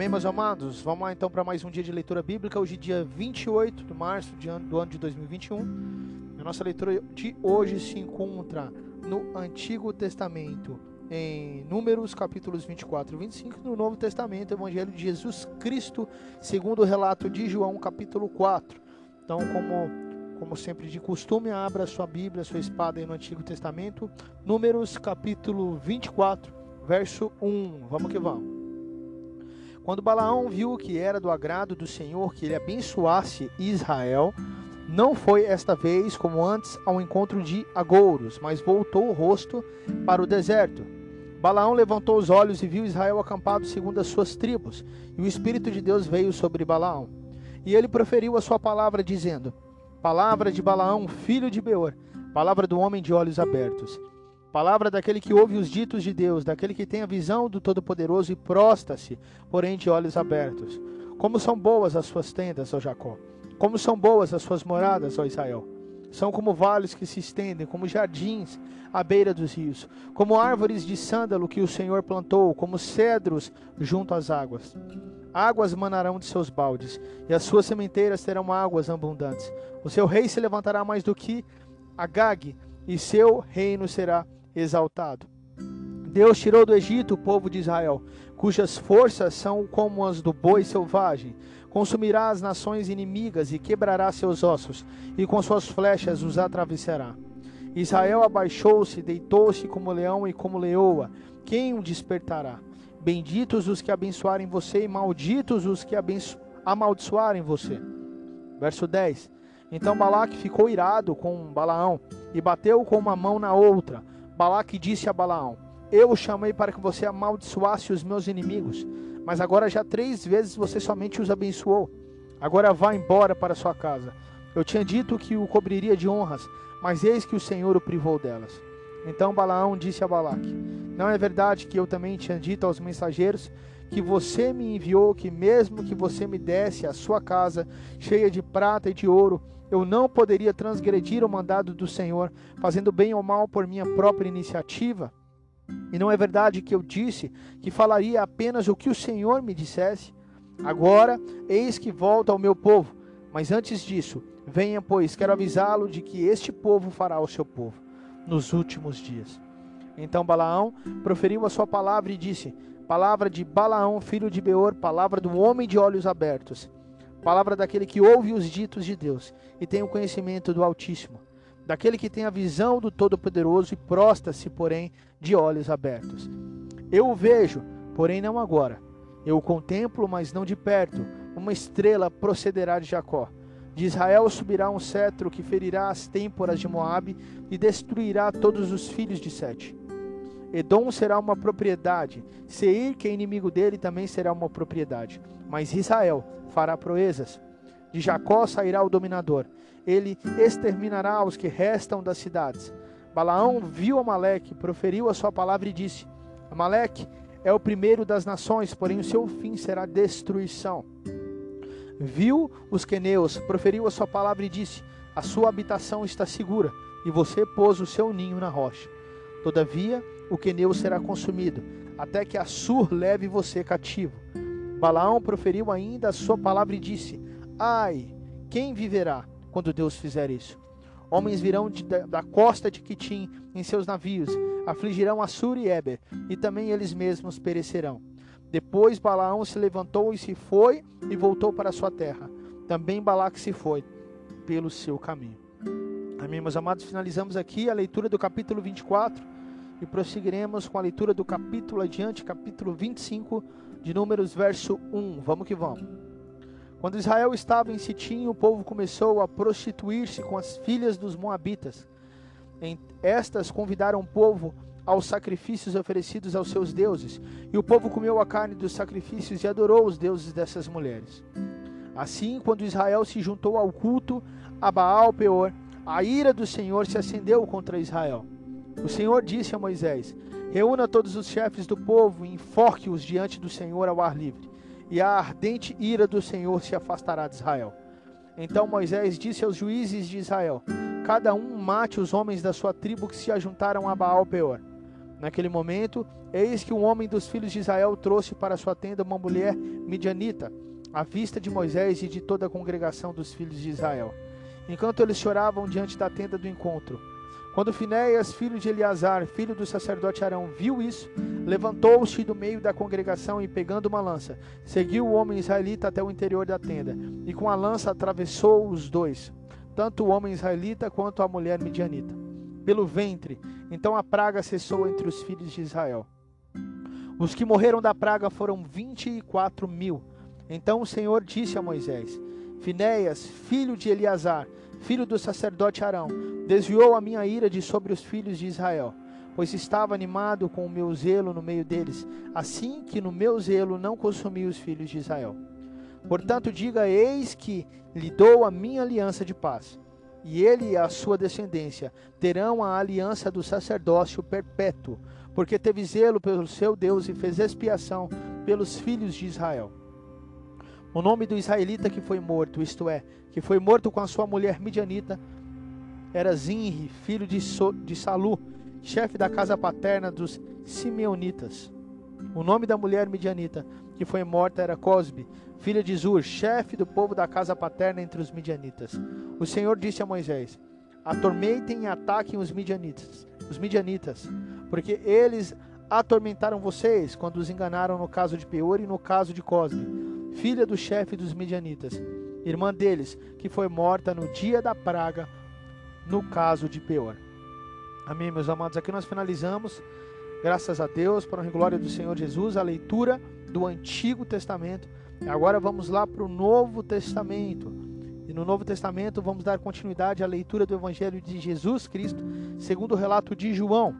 Amém, meus amados? Vamos lá então para mais um dia de leitura bíblica. Hoje, dia 28 de março do ano de 2021. A nossa leitura de hoje se encontra no Antigo Testamento, em Números, capítulos 24 e 25, no Novo Testamento, Evangelho de Jesus Cristo, segundo o relato de João, capítulo 4. Então, como, como sempre de costume, abra sua Bíblia, sua espada aí no Antigo Testamento, Números, capítulo 24, verso 1. Vamos que vamos. Quando Balaão viu que era do agrado do Senhor que ele abençoasse Israel, não foi esta vez como antes ao encontro de agouros, mas voltou o rosto para o deserto. Balaão levantou os olhos e viu Israel acampado segundo as suas tribos, e o Espírito de Deus veio sobre Balaão. E ele proferiu a sua palavra, dizendo: Palavra de Balaão, filho de Beor, palavra do homem de olhos abertos. Palavra daquele que ouve os ditos de Deus, daquele que tem a visão do Todo-Poderoso e prosta-se, porém de olhos abertos. Como são boas as suas tendas, ó Jacó! Como são boas as suas moradas, ó Israel! São como vales que se estendem, como jardins à beira dos rios, como árvores de sândalo que o Senhor plantou, como cedros junto às águas. Águas manarão de seus baldes, e as suas sementeiras terão águas abundantes. O seu rei se levantará mais do que Agag, e seu reino será exaltado. Deus tirou do Egito o povo de Israel, cujas forças são como as do boi selvagem. Consumirá as nações inimigas e quebrará seus ossos, e com suas flechas os atravessará. Israel abaixou-se, deitou-se como leão e como leoa. Quem o despertará? Benditos os que abençoarem você, e malditos os que amaldiçoarem você. Verso 10. Então Balaque ficou irado com Balaão e bateu com uma mão na outra. Balaque disse a Balaão: Eu o chamei para que você amaldiçoasse os meus inimigos, mas agora já três vezes você somente os abençoou. Agora vá embora para sua casa. Eu tinha dito que o cobriria de honras, mas eis que o Senhor o privou delas. Então Balaão disse a Balaque: Não é verdade que eu também tinha dito aos mensageiros que você me enviou que mesmo que você me desse a sua casa cheia de prata e de ouro, eu não poderia transgredir o mandado do Senhor, fazendo bem ou mal por minha própria iniciativa? E não é verdade que eu disse que falaria apenas o que o Senhor me dissesse? Agora, eis que volta ao meu povo. Mas antes disso, venha, pois, quero avisá-lo de que este povo fará o seu povo nos últimos dias. Então Balaão proferiu a sua palavra e disse: Palavra de Balaão, filho de Beor, palavra do homem de olhos abertos, palavra daquele que ouve os ditos de Deus e tem o conhecimento do Altíssimo, daquele que tem a visão do Todo-Poderoso e prostra-se, porém, de olhos abertos. Eu o vejo, porém não agora. Eu o contemplo, mas não de perto. Uma estrela procederá de Jacó. De Israel subirá um cetro que ferirá as têmporas de Moabe e destruirá todos os filhos de Sete. Edom será uma propriedade, Seir, que é inimigo dele, também será uma propriedade. Mas Israel fará proezas. De Jacó sairá o dominador. Ele exterminará os que restam das cidades. Balaão viu Amaleque, proferiu a sua palavra e disse: Amaleque é o primeiro das nações, porém o seu fim será destruição. Viu os queneus, proferiu a sua palavra e disse: A sua habitação está segura, e você pôs o seu ninho na rocha. Todavia, o queneu será consumido, até que Assur leve você cativo. Balaão proferiu ainda a sua palavra e disse: Ai, quem viverá quando Deus fizer isso? Homens virão de, da costa de Quitim em seus navios, afligirão Assur e Eber, e também eles mesmos perecerão. Depois Balaão se levantou e se foi e voltou para sua terra. Também Balaque se foi pelo seu caminho. Amém, meus amados, finalizamos aqui a leitura do capítulo 24 e prosseguiremos com a leitura do capítulo adiante, capítulo 25, de Números, verso 1. Vamos que vamos. Quando Israel estava em Sitim, o povo começou a prostituir-se com as filhas dos moabitas. Estas convidaram o povo aos sacrifícios oferecidos aos seus deuses, e o povo comeu a carne dos sacrifícios e adorou os deuses dessas mulheres. Assim, quando Israel se juntou ao culto a Baal Peor, a ira do Senhor se acendeu contra Israel. O Senhor disse a Moisés: Reúna todos os chefes do povo e enforque-os diante do Senhor ao ar livre, e a ardente ira do Senhor se afastará de Israel. Então Moisés disse aos juízes de Israel: Cada um mate os homens da sua tribo que se ajuntaram a Baal Peor. Naquele momento, eis que um homem dos filhos de Israel trouxe para sua tenda uma mulher midianita, à vista de Moisés e de toda a congregação dos filhos de Israel. Enquanto eles choravam diante da tenda do encontro, quando Finéias, filho de Eleazar, filho do sacerdote Arão, viu isso, levantou-se do meio da congregação e, pegando uma lança, seguiu o homem israelita até o interior da tenda, e com a lança atravessou os dois, tanto o homem israelita quanto a mulher midianita, pelo ventre. Então a praga cessou entre os filhos de Israel. Os que morreram da praga foram vinte e quatro mil. Então o Senhor disse a Moisés: Finéias, filho de Eleazar, filho do sacerdote Arão, desviou a minha ira de sobre os filhos de Israel, pois estava animado com o meu zelo no meio deles, assim que no meu zelo não consumi os filhos de Israel. Portanto, diga: Eis que lhe dou a minha aliança de paz, e ele e a sua descendência terão a aliança do sacerdócio perpétuo, porque teve zelo pelo seu Deus e fez expiação pelos filhos de Israel. O nome do israelita que foi morto, isto é, que foi morto com a sua mulher midianita, era Zinri, filho de, so, de Salu, chefe da casa paterna dos Simeonitas. O nome da mulher midianita que foi morta era Cosbe, filha de Zur, chefe do povo da casa paterna entre os midianitas. O Senhor disse a Moisés: Atormentem e ataquem os midianitas, os midianitas, porque eles atormentaram vocês quando os enganaram no caso de Peor e no caso de Cosbe filha do chefe dos midianitas, irmã deles, que foi morta no dia da praga, no caso de Peor. Amém, meus amados. Aqui nós finalizamos, graças a Deus, para a glória do Senhor Jesus, a leitura do Antigo Testamento. Agora vamos lá para o Novo Testamento. E no Novo Testamento vamos dar continuidade à leitura do Evangelho de Jesus Cristo, segundo o relato de João.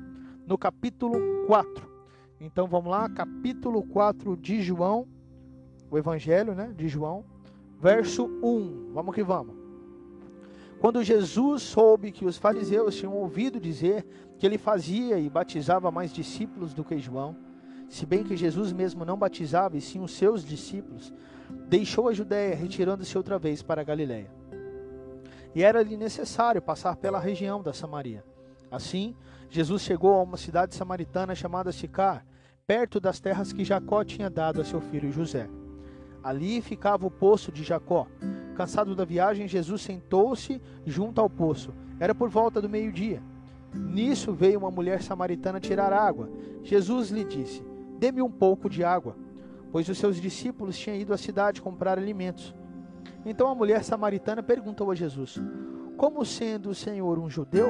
no capítulo 4. Então vamos lá, capítulo 4 de João, o Evangelho né, de João, verso 1. Vamos que vamos. Quando Jesus soube que os fariseus tinham ouvido dizer que ele fazia e batizava mais discípulos do que João, se bem que Jesus mesmo não batizava e sim os seus discípulos, deixou a Judéia, retirando-se outra vez para a Galiléia. E era-lhe necessário passar pela região da Samaria. Assim, Jesus chegou a uma cidade samaritana chamada Sicar, perto das terras que Jacó tinha dado a seu filho José. Ali ficava o poço de Jacó. Cansado da viagem, Jesus sentou-se junto ao poço. Era por volta do meio-dia. Nisso veio uma mulher samaritana tirar água. Jesus lhe disse: Dê-me um pouco de água, pois os seus discípulos tinham ido à cidade comprar alimentos. Então a mulher samaritana perguntou a Jesus: Como sendo o Senhor um judeu,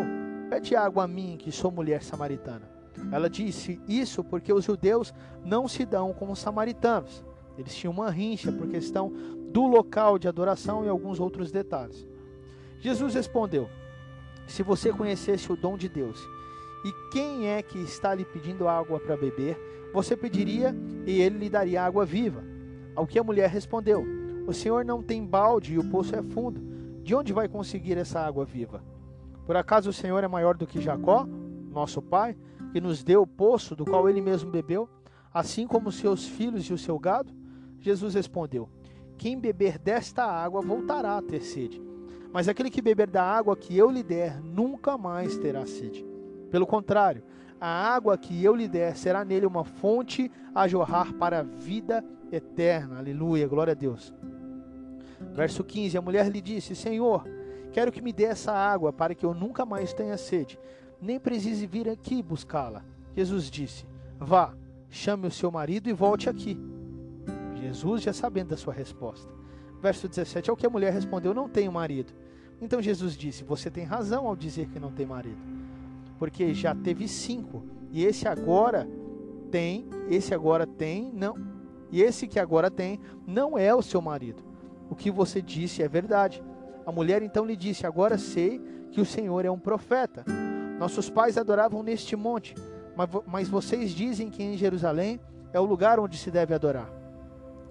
pede água a mim, que sou mulher samaritana? Ela disse isso porque os judeus não se dão com os samaritanos. Eles tinham uma rincha por questão do local de adoração e alguns outros detalhes. Jesus respondeu: Se você conhecesse o dom de Deus e quem é que está lhe pedindo água para beber, você pediria e ele lhe daria água viva. Ao que a mulher respondeu: O senhor não tem balde e o poço é fundo. De onde vai conseguir essa água viva? Por acaso o senhor é maior do que Jacó, nosso pai, que nos deu o poço do qual ele mesmo bebeu, assim como seus filhos e o seu gado? Jesus respondeu: Quem beber desta água voltará a ter sede. Mas aquele que beber da água que eu lhe der nunca mais terá sede. Pelo contrário, a água que eu lhe der será nele uma fonte a jorrar para a vida eterna. Aleluia, glória a Deus. Verso 15: A mulher lhe disse: Senhor, quero que me dê essa água para que eu nunca mais tenha sede, nem precise vir aqui buscá-la. Jesus disse: Vá, chame o seu marido e volte aqui. Jesus, já sabendo da sua resposta. Verso 17: Ao que a mulher respondeu: Não tenho marido. Então Jesus disse: Você tem razão ao dizer que não tem marido porque já teve cinco. E esse agora tem, esse agora tem, não. E esse que agora tem não é o seu marido. O que você disse é verdade. A mulher então lhe disse: Agora sei que o Senhor é um profeta. Nossos pais adoravam neste monte, mas vocês dizem que em Jerusalém é o lugar onde se deve adorar.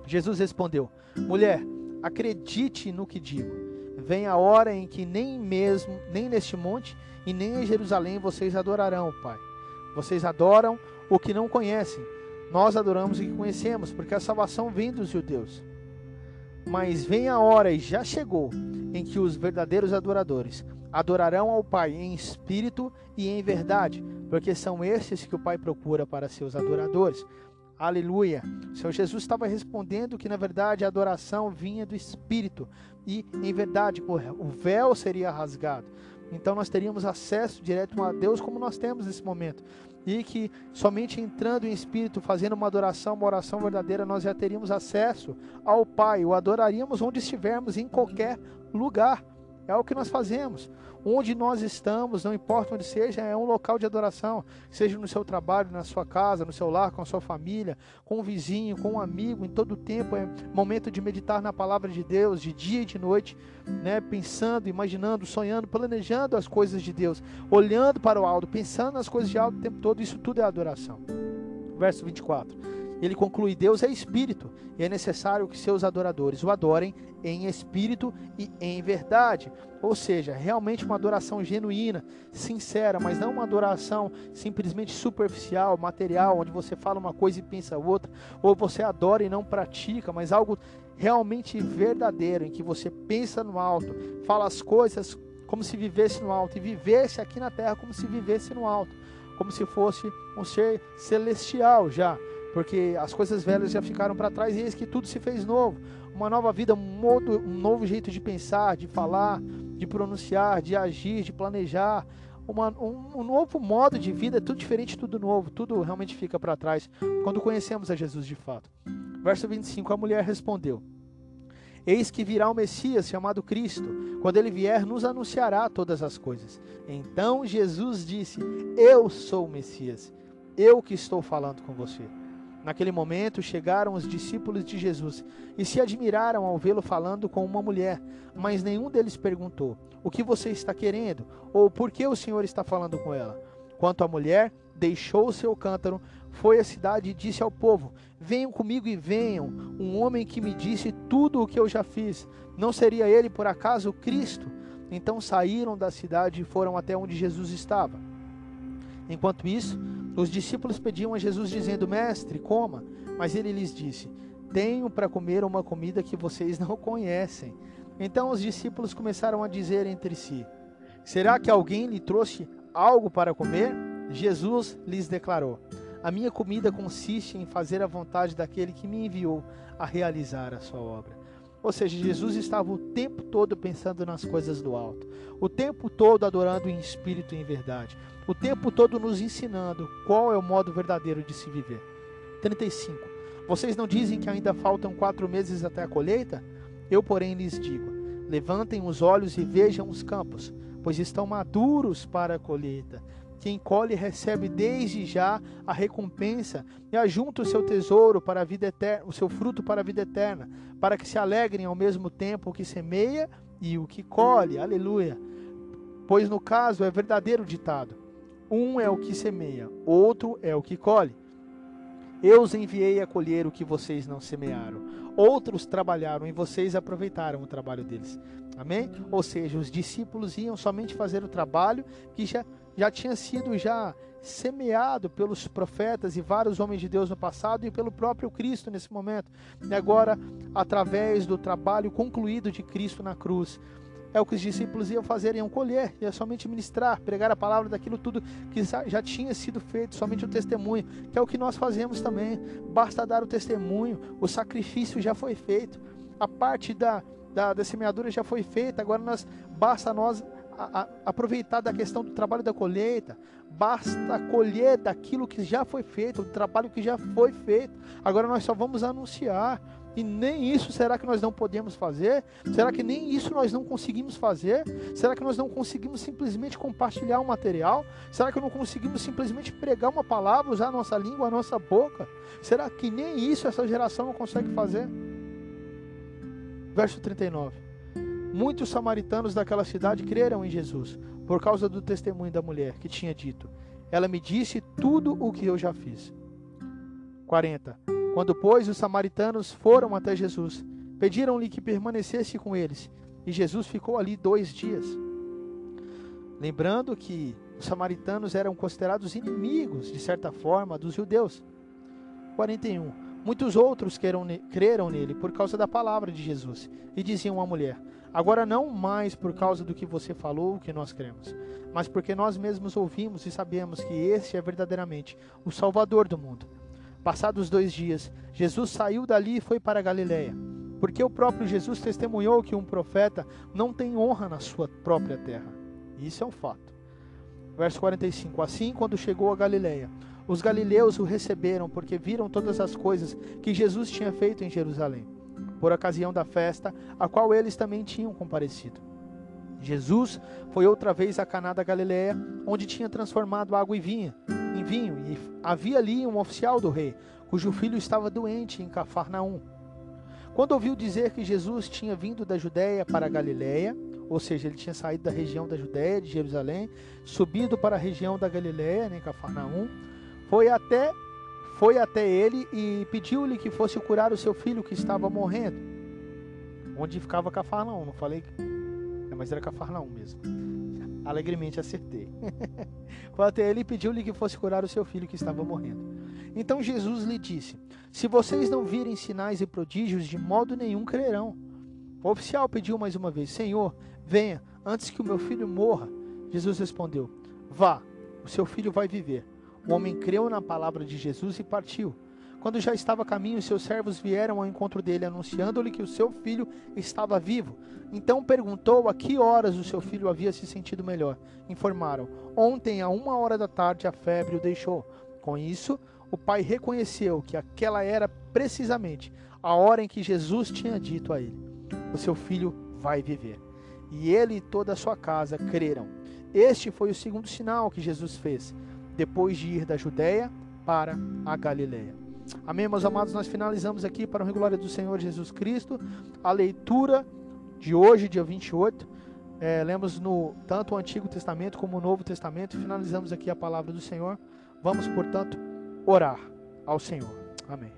Jesus respondeu: Mulher, acredite no que digo vem a hora em que nem mesmo, nem neste monte e nem em Jerusalém vocês adorarão, Pai. Vocês adoram o que não conhecem. Nós adoramos o que conhecemos, porque a salvação vem dos judeus. Mas vem a hora, e já chegou, em que os verdadeiros adoradores adorarão ao Pai em espírito e em verdade, porque são estes que o Pai procura para seus adoradores. Aleluia. O Senhor Jesus estava respondendo que na verdade a adoração vinha do Espírito e em verdade o véu seria rasgado. Então nós teríamos acesso direto a Deus como nós temos nesse momento. E que somente entrando em espírito, fazendo uma adoração, uma oração verdadeira, nós já teríamos acesso ao Pai, o adoraríamos onde estivermos, em qualquer lugar. É o que nós fazemos. Onde nós estamos, não importa onde seja, é um local de adoração. Seja no seu trabalho, na sua casa, no seu lar, com a sua família, com um vizinho, com um amigo, em todo tempo é momento de meditar na palavra de Deus, de dia e de noite, né? pensando, imaginando, sonhando, planejando as coisas de Deus, olhando para o alto, pensando nas coisas de alto o tempo todo. Isso tudo é adoração. Verso 24. Ele conclui: Deus é espírito e é necessário que seus adoradores o adorem em espírito e em verdade. Ou seja, realmente uma adoração genuína, sincera, mas não uma adoração simplesmente superficial, material, onde você fala uma coisa e pensa outra, ou você adora e não pratica, mas algo realmente verdadeiro, em que você pensa no alto, fala as coisas como se vivesse no alto e vivesse aqui na terra como se vivesse no alto, como se fosse um ser celestial já porque as coisas velhas já ficaram para trás e eis que tudo se fez novo. Uma nova vida, um, modo, um novo jeito de pensar, de falar, de pronunciar, de agir, de planejar. Uma, um, um, novo modo de vida, tudo diferente, tudo novo, tudo realmente fica para trás quando conhecemos a Jesus de fato. Verso 25: A mulher respondeu: Eis que virá o Messias chamado Cristo. Quando ele vier, nos anunciará todas as coisas. Então Jesus disse: Eu sou o Messias, eu que estou falando com você. Naquele momento chegaram os discípulos de Jesus e se admiraram ao vê-lo falando com uma mulher, mas nenhum deles perguntou: O que você está querendo? Ou por que o Senhor está falando com ela? Quanto à mulher, deixou o seu cântaro, foi à cidade e disse ao povo: Venham comigo e venham, um homem que me disse tudo o que eu já fiz. Não seria ele, por acaso, Cristo? Então saíram da cidade e foram até onde Jesus estava. Enquanto isso, os discípulos pediam a Jesus, dizendo: Mestre, coma. Mas ele lhes disse: Tenho para comer uma comida que vocês não conhecem. Então os discípulos começaram a dizer entre si: Será que alguém lhe trouxe algo para comer? Jesus lhes declarou: A minha comida consiste em fazer a vontade daquele que me enviou a realizar a sua obra. Ou seja, Jesus estava o tempo todo pensando nas coisas do alto, o tempo todo adorando em espírito e em verdade, o tempo todo nos ensinando qual é o modo verdadeiro de se viver. 35. Vocês não dizem que ainda faltam quatro meses até a colheita? Eu, porém, lhes digo: levantem os olhos e vejam os campos, pois estão maduros para a colheita. Quem colhe recebe desde já a recompensa e ajunta o seu tesouro para a vida eterna, o seu fruto para a vida eterna, para que se alegrem ao mesmo tempo o que semeia e o que colhe. Aleluia. Pois no caso é verdadeiro ditado: um é o que semeia, outro é o que colhe. Eu os enviei a colher o que vocês não semearam. Outros trabalharam e vocês aproveitaram o trabalho deles. Amém? Ou seja, os discípulos iam somente fazer o trabalho que já já tinha sido já semeado pelos profetas e vários homens de Deus no passado e pelo próprio Cristo nesse momento. E agora, através do trabalho concluído de Cristo na cruz, é o que os discípulos iam fazer, iam colher, iam somente ministrar, pregar a palavra daquilo tudo que já tinha sido feito, somente o testemunho, que é o que nós fazemos também. Basta dar o testemunho, o sacrifício já foi feito, a parte da, da, da semeadura já foi feita, agora nós basta nós a, aproveitar da questão do trabalho da colheita, basta colher daquilo que já foi feito, do trabalho que já foi feito. Agora nós só vamos anunciar. E nem isso será que nós não podemos fazer? Será que nem isso nós não conseguimos fazer? Será que nós não conseguimos simplesmente compartilhar um material? Será que não conseguimos simplesmente pregar uma palavra, usar a nossa língua, a nossa boca? Será que nem isso essa geração não consegue fazer? Verso 39. Muitos samaritanos daquela cidade creram em Jesus, por causa do testemunho da mulher, que tinha dito: Ela me disse tudo o que eu já fiz. 40. Quando, pois, os samaritanos foram até Jesus, pediram-lhe que permanecesse com eles, e Jesus ficou ali dois dias. Lembrando que os samaritanos eram considerados inimigos, de certa forma, dos judeus. 41. Muitos outros creram nele por causa da palavra de Jesus, e diziam à mulher: Agora não mais por causa do que você falou que nós cremos, mas porque nós mesmos ouvimos e sabemos que este é verdadeiramente o Salvador do mundo. Passados dois dias, Jesus saiu dali e foi para Galiléia, porque o próprio Jesus testemunhou que um profeta não tem honra na sua própria terra. Isso é um fato. Verso 45: Assim, quando chegou a Galiléia, os galileus o receberam porque viram todas as coisas que Jesus tinha feito em Jerusalém por ocasião da festa, a qual eles também tinham comparecido. Jesus foi outra vez a Caná da Galiléia, onde tinha transformado água em vinho, em vinho, e havia ali um oficial do rei, cujo filho estava doente em Cafarnaum. Quando ouviu dizer que Jesus tinha vindo da Judéia para a Galiléia, ou seja, ele tinha saído da região da Judéia, de Jerusalém, subido para a região da Galiléia, em Cafarnaum, foi até foi até ele e pediu-lhe que fosse curar o seu filho que estava morrendo. Onde ficava Cafarnaum, não falei? É, mas era Cafarnaum mesmo. Alegremente acertei. foi até ele e pediu-lhe que fosse curar o seu filho que estava morrendo. Então Jesus lhe disse: Se vocês não virem sinais e prodígios, de modo nenhum crerão. O oficial pediu mais uma vez: Senhor, venha, antes que o meu filho morra. Jesus respondeu: Vá, o seu filho vai viver. O homem creu na palavra de Jesus e partiu. Quando já estava a caminho, seus servos vieram ao encontro dele, anunciando-lhe que o seu filho estava vivo. Então perguntou a que horas o seu filho havia se sentido melhor. Informaram: Ontem, a uma hora da tarde, a febre o deixou. Com isso, o pai reconheceu que aquela era precisamente a hora em que Jesus tinha dito a ele: O seu filho vai viver. E ele e toda a sua casa creram. Este foi o segundo sinal que Jesus fez depois de ir da Judéia para a Galiléia. Amém, meus amados? Nós finalizamos aqui para a glória do Senhor Jesus Cristo a leitura de hoje, dia 28, É, lemos no tanto o Antigo Testamento como o Novo Testamento. Finalizamos aqui a palavra do Senhor. Vamos, portanto, orar ao Senhor. Amém.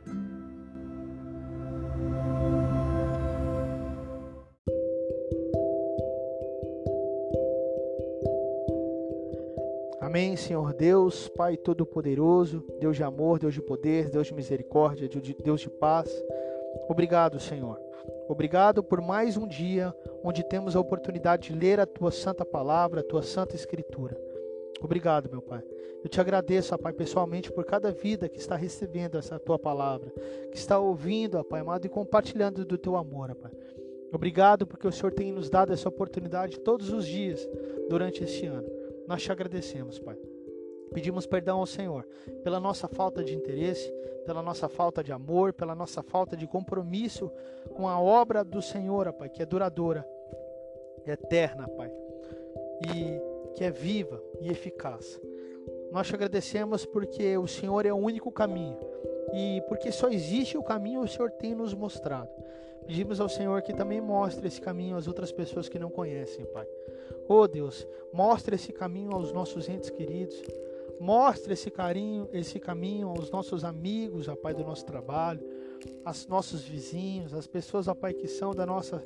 Senhor Deus, Pai Todo-Poderoso, Deus de amor, Deus de poder, Deus de misericórdia, Deus de paz. Obrigado, Senhor. Obrigado por mais um dia onde temos a oportunidade de ler a tua santa palavra, a tua santa escritura. Obrigado, meu Pai. Eu te agradeço, Pai, pessoalmente por cada vida que está recebendo essa tua palavra, que está ouvindo, Pai amado, e compartilhando do teu amor, Pai. Obrigado porque o Senhor tem nos dado essa oportunidade todos os dias durante este ano. Nós te agradecemos, Pai. Pedimos perdão ao Senhor pela nossa falta de interesse, pela nossa falta de amor, pela nossa falta de compromisso com a obra do Senhor, Pai, que é duradoura, eterna, Pai, e que é viva e eficaz. Nós te agradecemos porque o Senhor é o único caminho e porque só existe o caminho, o Senhor tem nos mostrado. Pedimos ao Senhor que também mostre esse caminho às outras pessoas que não conhecem, Pai. Oh Deus, mostre esse caminho aos nossos entes queridos. Mostre esse carinho, esse caminho aos nossos amigos, ó Pai, do nosso trabalho, aos nossos vizinhos, as pessoas, ó Pai, que são da nossa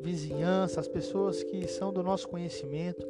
vizinhança, as pessoas que são do nosso conhecimento.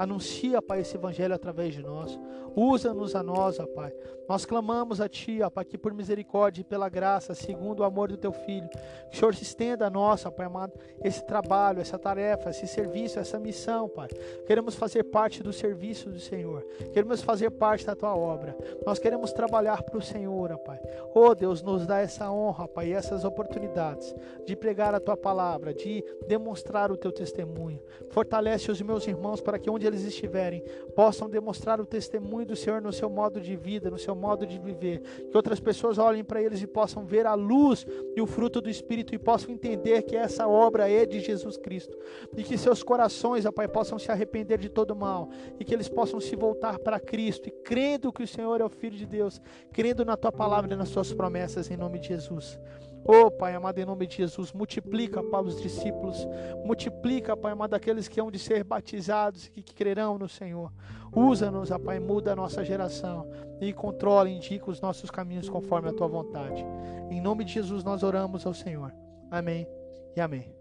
Anuncia, Pai, esse evangelho através de nós. Usa-nos a nós, ó Pai. Nós clamamos a Ti, ó Pai, que por misericórdia e pela graça, segundo o amor do Teu Filho, que o Senhor se estenda a nós, ó Pai amado, esse trabalho, essa tarefa, esse serviço, essa missão, Pai. Queremos fazer parte do serviço do Senhor. Queremos fazer parte da Tua obra. Nós queremos trabalhar para o Senhor, ó Pai. Oh Deus, nos dá essa honra, Pai, e essas oportunidades de pregar a Tua palavra, de demonstrar o Teu testemunho. Fortalece os meus irmãos para que onde eles estiverem possam demonstrar o testemunho do Senhor no seu modo de vida, no seu modo de viver. Que outras pessoas olhem para eles e possam ver a luz e o fruto do Espírito e possam entender que essa obra é de Jesus Cristo. E que seus corações, ó Pai, possam se arrepender de todo mal e que eles possam se voltar para Cristo e crendo que o Senhor é o Filho de Deus, crendo na tua palavra e nas tuas promessas, em nome de Jesus. Oh, Pai amado, em nome de Jesus, multiplica para os discípulos, multiplica, Pai amado, aqueles que hão de ser batizados e que crerão no Senhor. Usa-nos, Pai, muda a nossa geração e controla, indica os nossos caminhos conforme a tua vontade. Em nome de Jesus nós oramos ao Senhor. Amém e amém.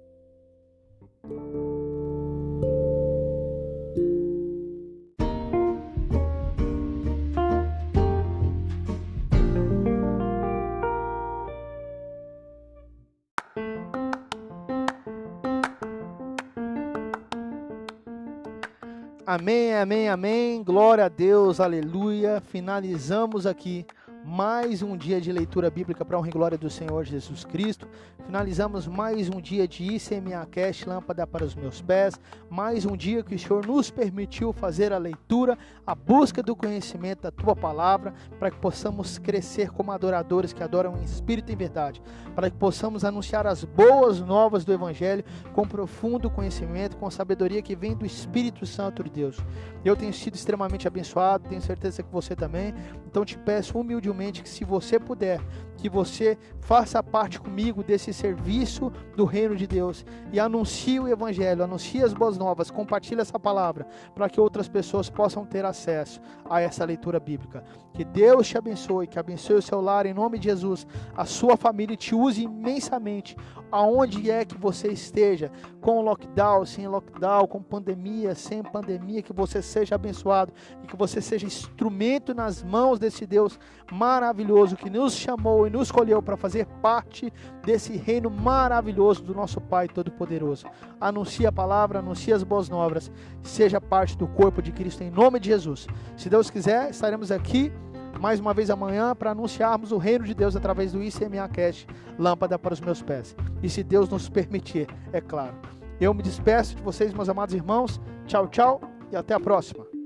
Amém, amém, amém. Glória a Deus, aleluia. Finalizamos aqui mais um dia de leitura bíblica para a honra e glória do Senhor Jesus Cristo. Finalizamos mais um dia de ICMA Cash, lâmpada para os meus pés. Mais um dia que o Senhor nos permitiu fazer a leitura, a busca do conhecimento da tua palavra, para que possamos crescer como adoradores que adoram em espírito e em verdade, para que possamos anunciar as boas novas do Evangelho com profundo conhecimento, com sabedoria que vem do Espírito Santo de Deus. Eu tenho sido extremamente abençoado, tenho certeza que você também. Então te peço humildemente que se você puder, que você faça parte comigo desse serviço do reino de Deus e anuncie o evangelho, anuncie as boas novas, compartilhe essa palavra para que outras pessoas possam ter acesso a essa leitura bíblica. Que Deus te abençoe, que abençoe o seu lar em nome de Jesus, a sua família te use imensamente aonde é que você esteja, com lockdown, sem lockdown, com pandemia, sem pandemia, que você seja abençoado e que você seja instrumento nas mãos desse Deus maravilhoso que nos chamou e nos escolheu para fazer parte desse reino maravilhoso do nosso Pai Todo-Poderoso. Anuncie a palavra, anuncie as boas novas, seja parte do corpo de Cristo em nome de Jesus. Se Deus quiser, estaremos aqui mais uma vez amanhã para anunciarmos o reino de Deus através do ICMA Cash, lâmpada para os meus pés. E se Deus nos permitir, é claro. Eu me despeço de vocês, meus amados irmãos. Tchau, tchau e até a próxima.